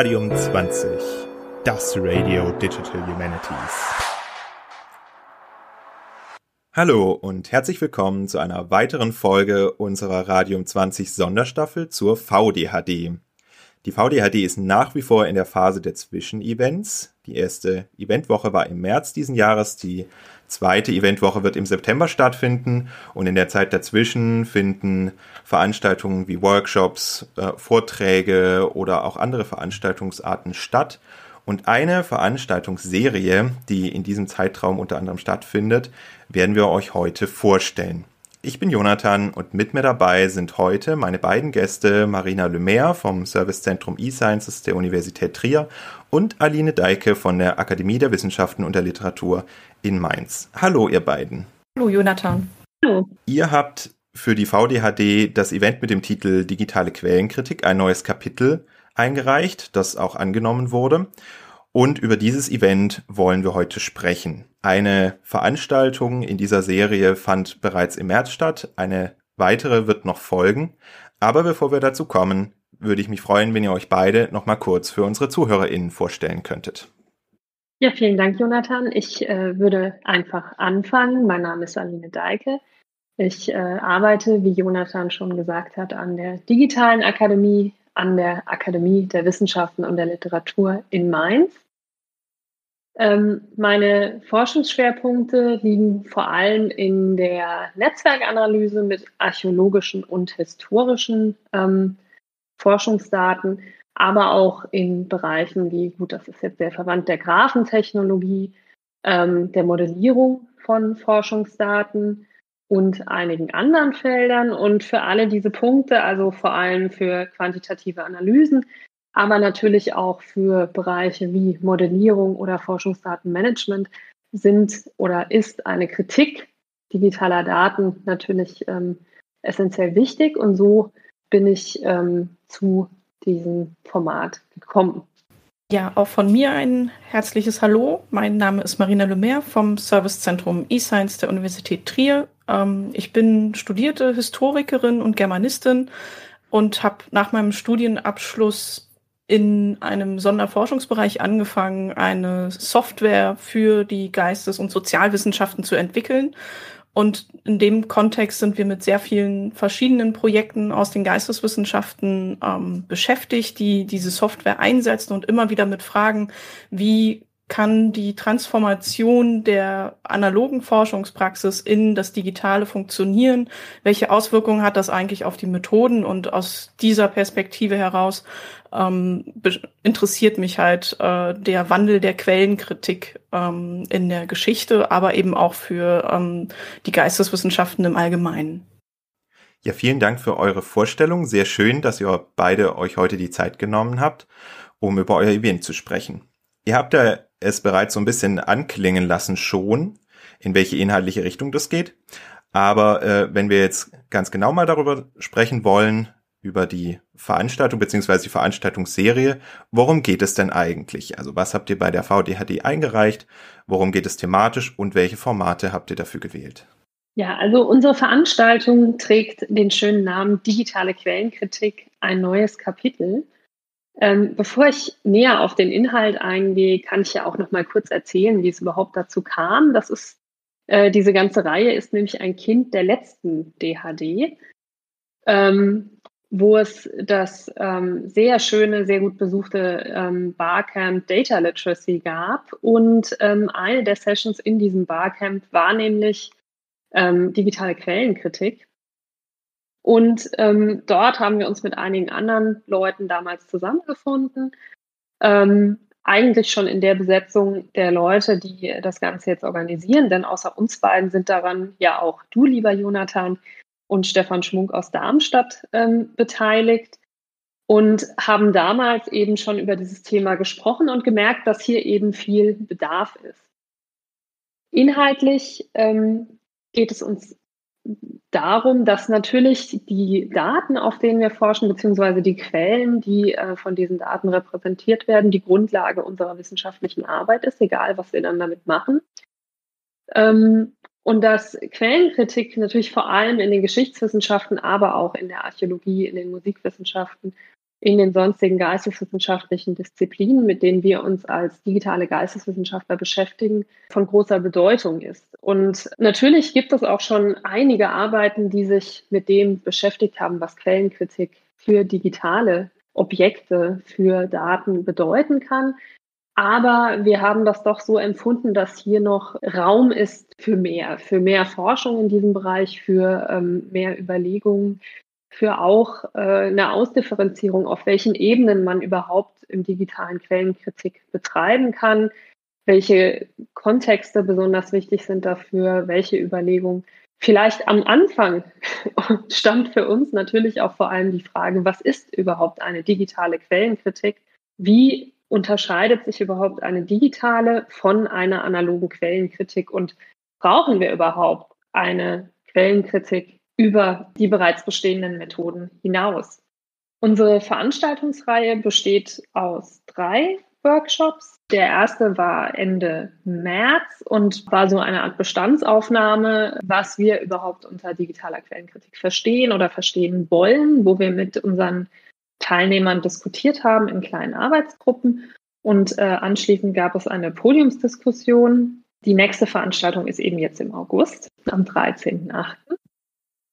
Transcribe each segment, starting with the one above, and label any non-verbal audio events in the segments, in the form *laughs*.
Radium 20, das Radio Digital Humanities. Hallo und herzlich willkommen zu einer weiteren Folge unserer Radium 20 Sonderstaffel zur VDHD. Die VDHD ist nach wie vor in der Phase der Zwischenevents. Die erste Eventwoche war im März diesen Jahres, die zweite Eventwoche wird im September stattfinden und in der Zeit dazwischen finden Veranstaltungen wie Workshops, äh, Vorträge oder auch andere Veranstaltungsarten statt. Und eine Veranstaltungsserie, die in diesem Zeitraum unter anderem stattfindet, werden wir euch heute vorstellen. Ich bin Jonathan und mit mir dabei sind heute meine beiden Gäste Marina Lemaire vom Servicezentrum eSciences der Universität Trier und Aline Deike von der Akademie der Wissenschaften und der Literatur in Mainz. Hallo ihr beiden. Hallo Jonathan. Hallo. Ihr habt für die VDHD das Event mit dem Titel Digitale Quellenkritik ein neues Kapitel eingereicht, das auch angenommen wurde. Und über dieses Event wollen wir heute sprechen. Eine Veranstaltung in dieser Serie fand bereits im März statt, eine weitere wird noch folgen. Aber bevor wir dazu kommen, würde ich mich freuen, wenn ihr euch beide noch mal kurz für unsere ZuhörerInnen vorstellen könntet. Ja, vielen Dank, Jonathan. Ich äh, würde einfach anfangen. Mein Name ist Aline Deike. Ich äh, arbeite, wie Jonathan schon gesagt hat, an der Digitalen Akademie, an der Akademie der Wissenschaften und der Literatur in Mainz. Ähm, meine Forschungsschwerpunkte liegen vor allem in der Netzwerkanalyse mit archäologischen und historischen ähm, Forschungsdaten, aber auch in Bereichen wie, gut, das ist jetzt sehr verwandt, der Graphentechnologie, ähm, der Modellierung von Forschungsdaten und einigen anderen Feldern. Und für alle diese Punkte, also vor allem für quantitative Analysen, aber natürlich auch für Bereiche wie Modellierung oder Forschungsdatenmanagement sind oder ist eine Kritik digitaler Daten natürlich ähm, essentiell wichtig. Und so bin ich ähm, zu diesem Format gekommen. Ja, auch von mir ein herzliches Hallo. Mein Name ist Marina Lemaire vom Servicezentrum eScience der Universität Trier. Ähm, ich bin studierte Historikerin und Germanistin und habe nach meinem Studienabschluss in einem Sonderforschungsbereich angefangen, eine Software für die Geistes- und Sozialwissenschaften zu entwickeln. Und in dem Kontext sind wir mit sehr vielen verschiedenen Projekten aus den Geisteswissenschaften ähm, beschäftigt, die diese Software einsetzen und immer wieder mit Fragen, wie kann die Transformation der analogen Forschungspraxis in das Digitale funktionieren? Welche Auswirkungen hat das eigentlich auf die Methoden? Und aus dieser Perspektive heraus ähm, interessiert mich halt äh, der Wandel der Quellenkritik ähm, in der Geschichte, aber eben auch für ähm, die Geisteswissenschaften im Allgemeinen. Ja, vielen Dank für eure Vorstellung. Sehr schön, dass ihr beide euch heute die Zeit genommen habt, um über euer Event zu sprechen. Ihr habt ja es bereits so ein bisschen anklingen lassen schon, in welche inhaltliche Richtung das geht. Aber äh, wenn wir jetzt ganz genau mal darüber sprechen wollen, über die Veranstaltung beziehungsweise die Veranstaltungsserie, worum geht es denn eigentlich? Also was habt ihr bei der VDHD eingereicht? Worum geht es thematisch und welche Formate habt ihr dafür gewählt? Ja, also unsere Veranstaltung trägt den schönen Namen Digitale Quellenkritik, ein neues Kapitel. Ähm, bevor ich näher auf den Inhalt eingehe, kann ich ja auch noch mal kurz erzählen, wie es überhaupt dazu kam. Das ist äh, diese ganze Reihe ist nämlich ein Kind der letzten DHD, ähm, wo es das ähm, sehr schöne, sehr gut besuchte ähm, Barcamp Data Literacy gab. Und ähm, eine der Sessions in diesem Barcamp war nämlich ähm, digitale Quellenkritik. Und ähm, dort haben wir uns mit einigen anderen Leuten damals zusammengefunden. Ähm, eigentlich schon in der Besetzung der Leute, die das Ganze jetzt organisieren, denn außer uns beiden sind daran ja auch du, lieber Jonathan, und Stefan Schmunk aus Darmstadt ähm, beteiligt und haben damals eben schon über dieses Thema gesprochen und gemerkt, dass hier eben viel Bedarf ist. Inhaltlich ähm, geht es uns darum, dass natürlich die Daten, auf denen wir forschen, beziehungsweise die Quellen, die äh, von diesen Daten repräsentiert werden, die Grundlage unserer wissenschaftlichen Arbeit ist, egal was wir dann damit machen. Ähm, und dass Quellenkritik natürlich vor allem in den Geschichtswissenschaften, aber auch in der Archäologie, in den Musikwissenschaften in den sonstigen geisteswissenschaftlichen Disziplinen, mit denen wir uns als digitale Geisteswissenschaftler beschäftigen, von großer Bedeutung ist. Und natürlich gibt es auch schon einige Arbeiten, die sich mit dem beschäftigt haben, was Quellenkritik für digitale Objekte, für Daten bedeuten kann. Aber wir haben das doch so empfunden, dass hier noch Raum ist für mehr, für mehr Forschung in diesem Bereich, für ähm, mehr Überlegungen, für auch äh, eine Ausdifferenzierung, auf welchen Ebenen man überhaupt im digitalen Quellenkritik betreiben kann, welche Kontexte besonders wichtig sind dafür, welche Überlegungen. Vielleicht am Anfang *laughs* stand für uns natürlich auch vor allem die Frage, was ist überhaupt eine digitale Quellenkritik? Wie unterscheidet sich überhaupt eine digitale von einer analogen Quellenkritik und brauchen wir überhaupt eine Quellenkritik über die bereits bestehenden Methoden hinaus? Unsere Veranstaltungsreihe besteht aus drei Workshops. Der erste war Ende März und war so eine Art Bestandsaufnahme, was wir überhaupt unter digitaler Quellenkritik verstehen oder verstehen wollen, wo wir mit unseren Teilnehmern diskutiert haben in kleinen Arbeitsgruppen. Und äh, anschließend gab es eine Podiumsdiskussion. Die nächste Veranstaltung ist eben jetzt im August, am 13.8.,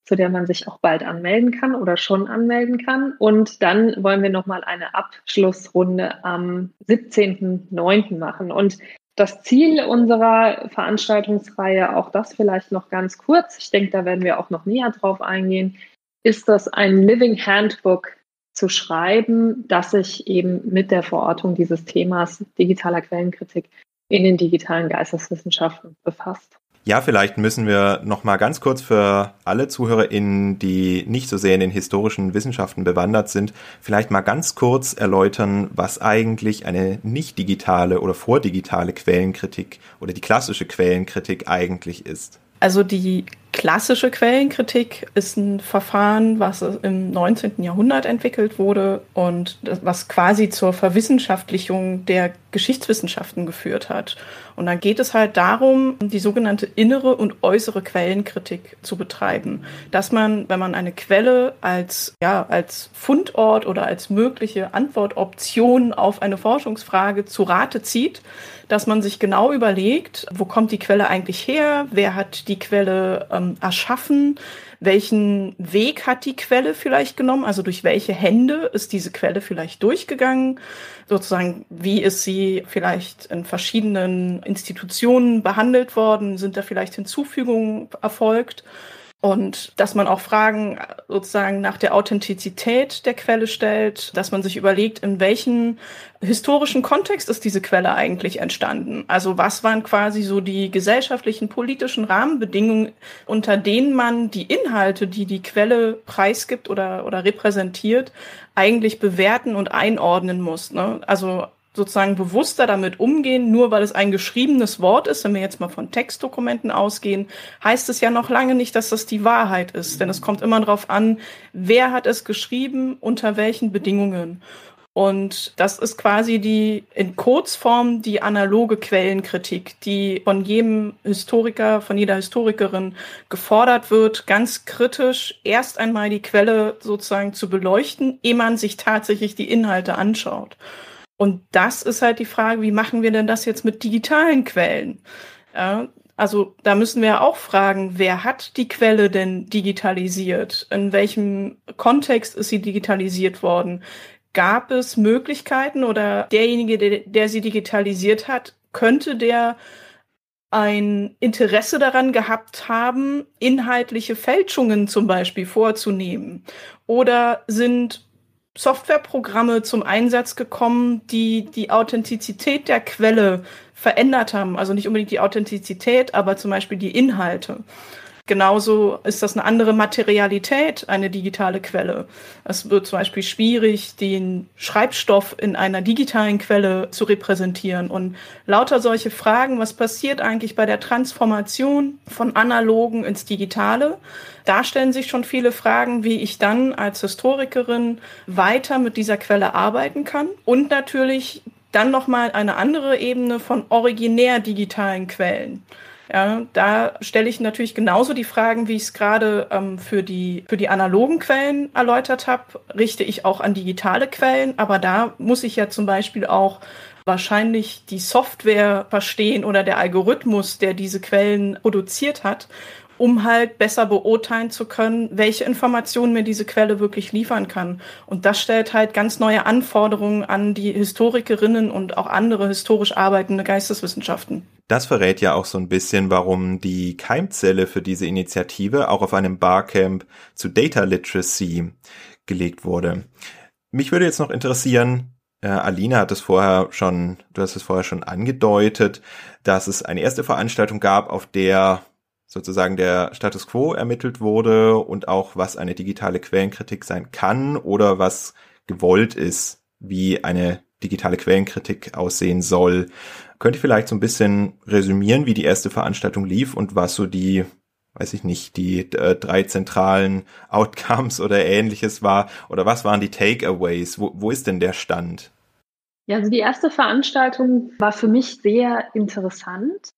zu der man sich auch bald anmelden kann oder schon anmelden kann. Und dann wollen wir nochmal eine Abschlussrunde am 17.9. machen. Und das Ziel unserer Veranstaltungsreihe, auch das vielleicht noch ganz kurz, ich denke, da werden wir auch noch näher drauf eingehen, ist das ein Living Handbook zu schreiben, das sich eben mit der Verortung dieses Themas digitaler Quellenkritik in den digitalen Geisteswissenschaften befasst. Ja, vielleicht müssen wir noch mal ganz kurz für alle ZuhörerInnen, die nicht so sehr in den historischen Wissenschaften bewandert sind, vielleicht mal ganz kurz erläutern, was eigentlich eine nicht digitale oder vordigitale Quellenkritik oder die klassische Quellenkritik eigentlich ist. Also die klassische Quellenkritik ist ein Verfahren, was im 19. Jahrhundert entwickelt wurde und was quasi zur Verwissenschaftlichung der Geschichtswissenschaften geführt hat. Und dann geht es halt darum, die sogenannte innere und äußere Quellenkritik zu betreiben. Dass man, wenn man eine Quelle als, ja, als Fundort oder als mögliche Antwortoption auf eine Forschungsfrage zu Rate zieht, dass man sich genau überlegt, wo kommt die Quelle eigentlich her, wer hat die Quelle ähm, erschaffen, welchen Weg hat die Quelle vielleicht genommen, also durch welche Hände ist diese Quelle vielleicht durchgegangen, sozusagen, wie ist sie vielleicht in verschiedenen Institutionen behandelt worden, sind da vielleicht Hinzufügungen erfolgt und dass man auch Fragen sozusagen nach der Authentizität der Quelle stellt, dass man sich überlegt, in welchem historischen Kontext ist diese Quelle eigentlich entstanden? Also was waren quasi so die gesellschaftlichen, politischen Rahmenbedingungen, unter denen man die Inhalte, die die Quelle preisgibt oder, oder repräsentiert, eigentlich bewerten und einordnen muss? Ne? Also sozusagen bewusster damit umgehen, nur weil es ein geschriebenes Wort ist, wenn wir jetzt mal von Textdokumenten ausgehen, heißt es ja noch lange nicht, dass das die Wahrheit ist. Denn es kommt immer darauf an, wer hat es geschrieben, unter welchen Bedingungen. Und das ist quasi die in Kurzform die analoge Quellenkritik, die von jedem Historiker, von jeder Historikerin gefordert wird, ganz kritisch erst einmal die Quelle sozusagen zu beleuchten, ehe man sich tatsächlich die Inhalte anschaut. Und das ist halt die Frage, wie machen wir denn das jetzt mit digitalen Quellen? Ja, also da müssen wir auch fragen, wer hat die Quelle denn digitalisiert? In welchem Kontext ist sie digitalisiert worden? Gab es Möglichkeiten oder derjenige, der, der sie digitalisiert hat, könnte der ein Interesse daran gehabt haben, inhaltliche Fälschungen zum Beispiel vorzunehmen? Oder sind Softwareprogramme zum Einsatz gekommen, die die Authentizität der Quelle verändert haben. Also nicht unbedingt die Authentizität, aber zum Beispiel die Inhalte. Genauso ist das eine andere Materialität, eine digitale Quelle. Es wird zum Beispiel schwierig, den Schreibstoff in einer digitalen Quelle zu repräsentieren. Und lauter solche Fragen, was passiert eigentlich bei der Transformation von analogen ins Digitale? Da stellen sich schon viele Fragen, wie ich dann als Historikerin weiter mit dieser Quelle arbeiten kann. Und natürlich dann nochmal eine andere Ebene von originär digitalen Quellen. Ja, da stelle ich natürlich genauso die Fragen, wie ich es gerade ähm, für, die, für die analogen Quellen erläutert habe, richte ich auch an digitale Quellen, aber da muss ich ja zum Beispiel auch wahrscheinlich die Software verstehen oder der Algorithmus, der diese Quellen produziert hat um halt besser beurteilen zu können, welche Informationen mir diese Quelle wirklich liefern kann. Und das stellt halt ganz neue Anforderungen an die Historikerinnen und auch andere historisch arbeitende Geisteswissenschaften. Das verrät ja auch so ein bisschen, warum die Keimzelle für diese Initiative auch auf einem Barcamp zu Data Literacy gelegt wurde. Mich würde jetzt noch interessieren, äh, Alina hat es vorher schon, du hast es vorher schon angedeutet, dass es eine erste Veranstaltung gab, auf der sozusagen der Status quo ermittelt wurde und auch was eine digitale Quellenkritik sein kann oder was gewollt ist, wie eine digitale Quellenkritik aussehen soll. Könnt ihr vielleicht so ein bisschen resümieren, wie die erste Veranstaltung lief und was so die, weiß ich nicht, die äh, drei zentralen *laughs* Outcomes oder ähnliches war oder was waren die Takeaways? Wo, wo ist denn der Stand? Ja, also die erste Veranstaltung war für mich sehr interessant,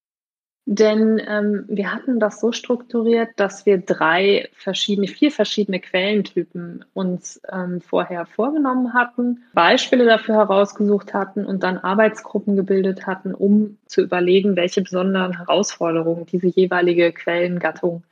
denn ähm, wir hatten das so strukturiert, dass wir drei verschiedene, vier verschiedene Quellentypen uns ähm, vorher vorgenommen hatten, Beispiele dafür herausgesucht hatten und dann Arbeitsgruppen gebildet hatten, um zu überlegen, welche besonderen Herausforderungen diese jeweilige Quellengattung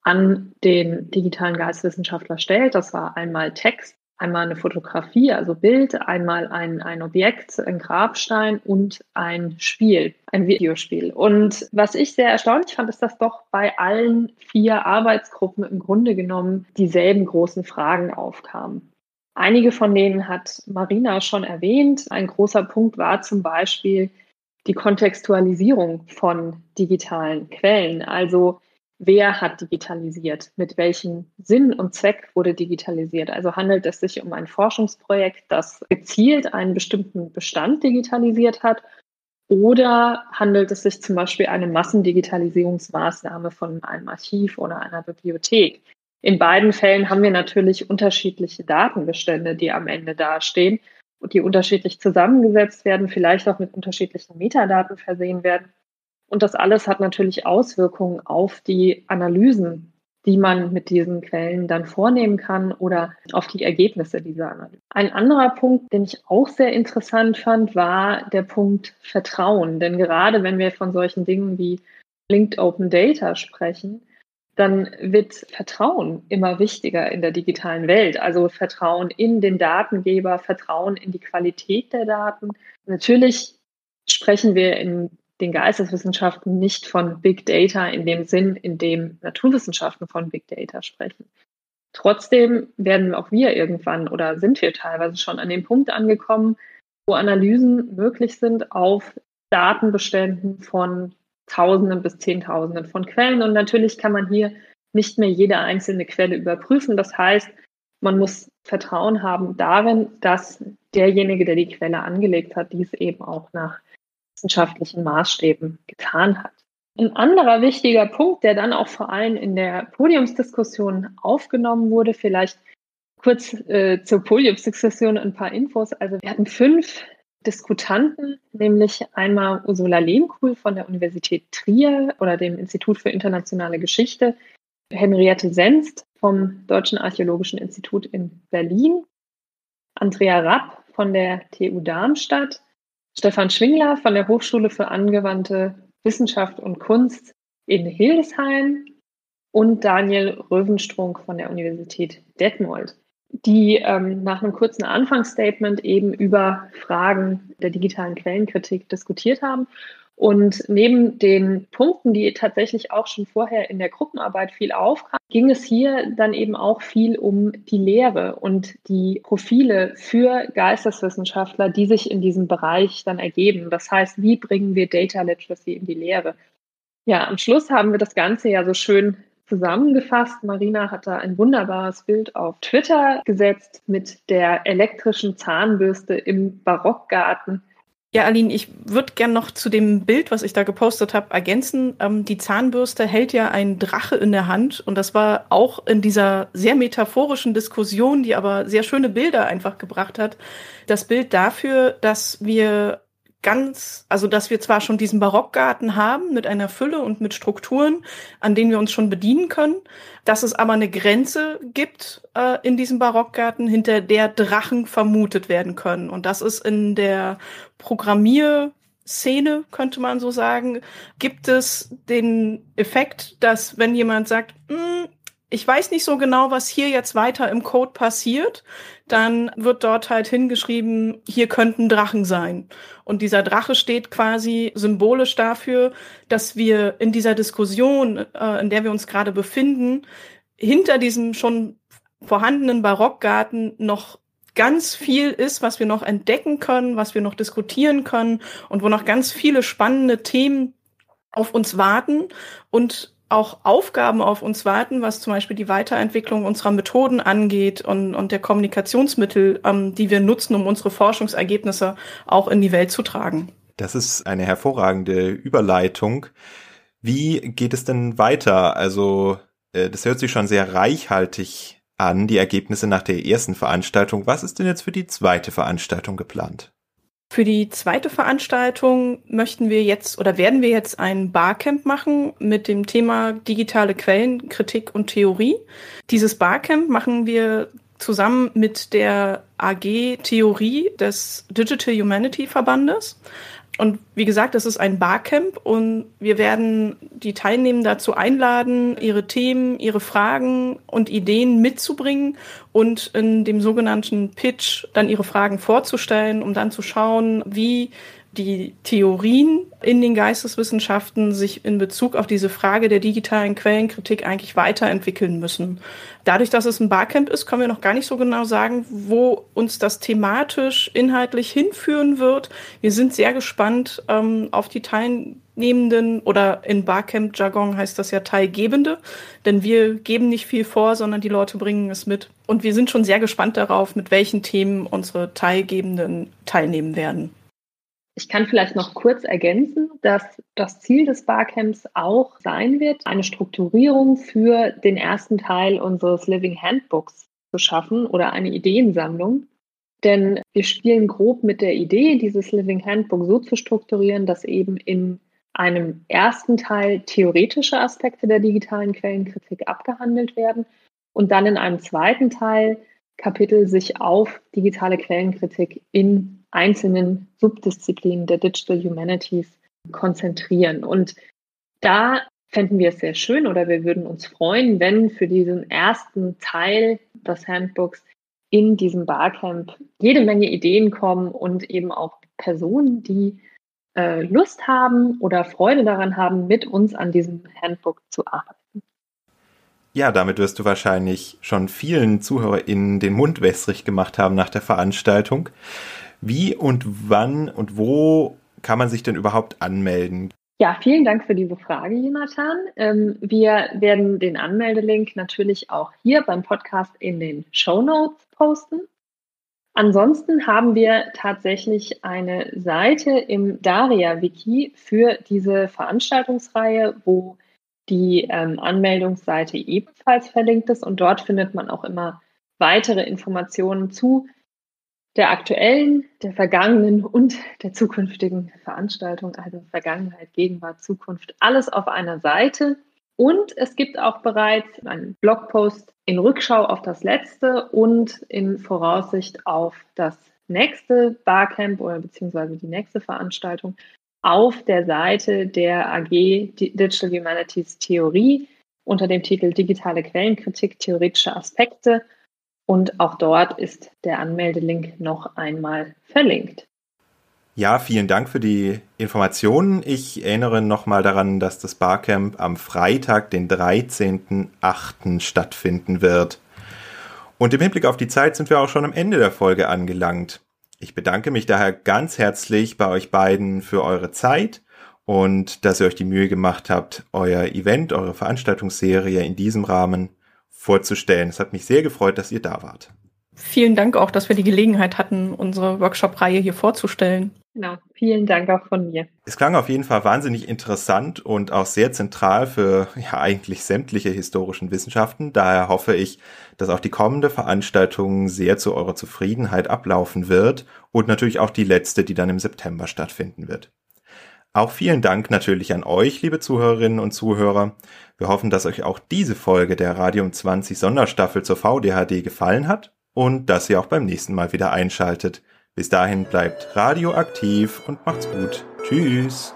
an den digitalen Geistwissenschaftler stellt. Das war einmal Text, einmal eine Fotografie, also Bild, einmal ein, ein Objekt, ein Grabstein und ein Spiel, ein Videospiel. Und was ich sehr erstaunlich fand, ist, dass doch bei allen vier Arbeitsgruppen im Grunde genommen dieselben großen Fragen aufkamen. Einige von denen hat Marina schon erwähnt. Ein großer Punkt war zum Beispiel die Kontextualisierung von digitalen Quellen. Also wer hat digitalisiert, mit welchem Sinn und Zweck wurde digitalisiert. Also handelt es sich um ein Forschungsprojekt, das gezielt einen bestimmten Bestand digitalisiert hat oder handelt es sich zum Beispiel eine Massendigitalisierungsmaßnahme von einem Archiv oder einer Bibliothek? In beiden Fällen haben wir natürlich unterschiedliche Datenbestände, die am Ende dastehen und die unterschiedlich zusammengesetzt werden, vielleicht auch mit unterschiedlichen Metadaten versehen werden. Und das alles hat natürlich Auswirkungen auf die Analysen, die man mit diesen Quellen dann vornehmen kann oder auf die Ergebnisse dieser Analyse. Ein anderer Punkt, den ich auch sehr interessant fand, war der Punkt Vertrauen. Denn gerade wenn wir von solchen Dingen wie Linked Open Data sprechen, dann wird Vertrauen immer wichtiger in der digitalen Welt. Also Vertrauen in den Datengeber, Vertrauen in die Qualität der Daten. Natürlich sprechen wir in den Geisteswissenschaften nicht von Big Data in dem Sinn, in dem Naturwissenschaften von Big Data sprechen. Trotzdem werden auch wir irgendwann oder sind wir teilweise schon an dem Punkt angekommen, wo Analysen möglich sind auf Datenbeständen von Tausenden bis Zehntausenden von Quellen. Und natürlich kann man hier nicht mehr jede einzelne Quelle überprüfen. Das heißt, man muss Vertrauen haben darin, dass derjenige, der die Quelle angelegt hat, dies eben auch nach wissenschaftlichen Maßstäben getan hat. Ein anderer wichtiger Punkt, der dann auch vor allem in der Podiumsdiskussion aufgenommen wurde, vielleicht kurz äh, zur Podiumsdiskussion ein paar Infos. Also wir hatten fünf Diskutanten, nämlich einmal Ursula Lehmkuhl von der Universität Trier oder dem Institut für internationale Geschichte, Henriette Senst vom Deutschen Archäologischen Institut in Berlin, Andrea Rapp von der TU Darmstadt, Stefan Schwingler von der Hochschule für angewandte Wissenschaft und Kunst in Hildesheim und Daniel Röwenstrunk von der Universität Detmold, die ähm, nach einem kurzen Anfangsstatement eben über Fragen der digitalen Quellenkritik diskutiert haben und neben den Punkten, die tatsächlich auch schon vorher in der Gruppenarbeit viel aufkamen, ging es hier dann eben auch viel um die Lehre und die Profile für Geisteswissenschaftler, die sich in diesem Bereich dann ergeben. Das heißt, wie bringen wir Data Literacy in die Lehre? Ja, am Schluss haben wir das Ganze ja so schön zusammengefasst. Marina hat da ein wunderbares Bild auf Twitter gesetzt mit der elektrischen Zahnbürste im Barockgarten ja, Aline, ich würde gern noch zu dem Bild, was ich da gepostet habe, ergänzen. Ähm, die Zahnbürste hält ja einen Drache in der Hand und das war auch in dieser sehr metaphorischen Diskussion, die aber sehr schöne Bilder einfach gebracht hat, das Bild dafür, dass wir ganz, also dass wir zwar schon diesen Barockgarten haben mit einer Fülle und mit Strukturen, an denen wir uns schon bedienen können, dass es aber eine Grenze gibt äh, in diesem Barockgarten, hinter der Drachen vermutet werden können. Und das ist in der Programmierszene, könnte man so sagen, gibt es den Effekt, dass wenn jemand sagt, hm, ich weiß nicht so genau, was hier jetzt weiter im Code passiert, dann wird dort halt hingeschrieben, hier könnten Drachen sein. Und dieser Drache steht quasi symbolisch dafür, dass wir in dieser Diskussion, äh, in der wir uns gerade befinden, hinter diesem schon vorhandenen Barockgarten noch ganz viel ist, was wir noch entdecken können, was wir noch diskutieren können und wo noch ganz viele spannende Themen auf uns warten und auch Aufgaben auf uns warten, was zum Beispiel die Weiterentwicklung unserer Methoden angeht und, und der Kommunikationsmittel, ähm, die wir nutzen, um unsere Forschungsergebnisse auch in die Welt zu tragen. Das ist eine hervorragende Überleitung. Wie geht es denn weiter? Also, äh, das hört sich schon sehr reichhaltig an, die Ergebnisse nach der ersten Veranstaltung. Was ist denn jetzt für die zweite Veranstaltung geplant? Für die zweite Veranstaltung möchten wir jetzt oder werden wir jetzt ein Barcamp machen mit dem Thema digitale Quellen, Kritik und Theorie. Dieses Barcamp machen wir zusammen mit der AG Theorie des Digital Humanity Verbandes. Und wie gesagt, das ist ein Barcamp und wir werden die Teilnehmer dazu einladen, ihre Themen, ihre Fragen und Ideen mitzubringen und in dem sogenannten Pitch dann ihre Fragen vorzustellen, um dann zu schauen, wie die Theorien in den Geisteswissenschaften sich in Bezug auf diese Frage der digitalen Quellenkritik eigentlich weiterentwickeln müssen. Dadurch, dass es ein Barcamp ist, können wir noch gar nicht so genau sagen, wo uns das thematisch, inhaltlich hinführen wird. Wir sind sehr gespannt ähm, auf die Teilnehmenden oder in Barcamp-Jargon heißt das ja Teilgebende, denn wir geben nicht viel vor, sondern die Leute bringen es mit. Und wir sind schon sehr gespannt darauf, mit welchen Themen unsere Teilgebenden teilnehmen werden. Ich kann vielleicht noch kurz ergänzen, dass das Ziel des Barcamps auch sein wird, eine Strukturierung für den ersten Teil unseres Living Handbooks zu schaffen oder eine Ideensammlung. Denn wir spielen grob mit der Idee, dieses Living Handbook so zu strukturieren, dass eben in einem ersten Teil theoretische Aspekte der digitalen Quellenkritik abgehandelt werden und dann in einem zweiten Teil Kapitel sich auf digitale Quellenkritik in einzelnen Subdisziplinen der Digital Humanities konzentrieren. Und da fänden wir es sehr schön oder wir würden uns freuen, wenn für diesen ersten Teil des Handbooks in diesem Barcamp jede Menge Ideen kommen und eben auch Personen, die äh, Lust haben oder Freude daran haben, mit uns an diesem Handbook zu arbeiten. Ja, damit wirst du wahrscheinlich schon vielen ZuhörerInnen den Mund wässrig gemacht haben nach der Veranstaltung. Wie und wann und wo kann man sich denn überhaupt anmelden? Ja, vielen Dank für diese Frage, Jonathan. Ähm, wir werden den Anmeldelink natürlich auch hier beim Podcast in den Show Notes posten. Ansonsten haben wir tatsächlich eine Seite im Daria-Wiki für diese Veranstaltungsreihe, wo die ähm, Anmeldungsseite ebenfalls verlinkt ist und dort findet man auch immer weitere Informationen zu der aktuellen, der vergangenen und der zukünftigen Veranstaltung, also Vergangenheit, Gegenwart, Zukunft, alles auf einer Seite. Und es gibt auch bereits einen Blogpost in Rückschau auf das letzte und in Voraussicht auf das nächste Barcamp oder beziehungsweise die nächste Veranstaltung auf der Seite der AG Digital Humanities Theorie unter dem Titel Digitale Quellenkritik, theoretische Aspekte und auch dort ist der Anmeldelink noch einmal verlinkt. Ja, vielen Dank für die Informationen. Ich erinnere nochmal daran, dass das Barcamp am Freitag, den 13.08. stattfinden wird. Und im Hinblick auf die Zeit sind wir auch schon am Ende der Folge angelangt. Ich bedanke mich daher ganz herzlich bei euch beiden für eure Zeit und dass ihr euch die Mühe gemacht habt, euer Event, eure Veranstaltungsserie in diesem Rahmen vorzustellen. Es hat mich sehr gefreut, dass ihr da wart. Vielen Dank auch, dass wir die Gelegenheit hatten, unsere Workshop-Reihe hier vorzustellen. Genau, vielen Dank auch von mir. Es klang auf jeden Fall wahnsinnig interessant und auch sehr zentral für ja eigentlich sämtliche historischen Wissenschaften. Daher hoffe ich, dass auch die kommende Veranstaltung sehr zu eurer Zufriedenheit ablaufen wird und natürlich auch die letzte, die dann im September stattfinden wird. Auch vielen Dank natürlich an euch, liebe Zuhörerinnen und Zuhörer. Wir hoffen, dass euch auch diese Folge der Radium 20 Sonderstaffel zur VDHD gefallen hat und dass ihr auch beim nächsten Mal wieder einschaltet. Bis dahin bleibt radioaktiv und macht's gut. Tschüss.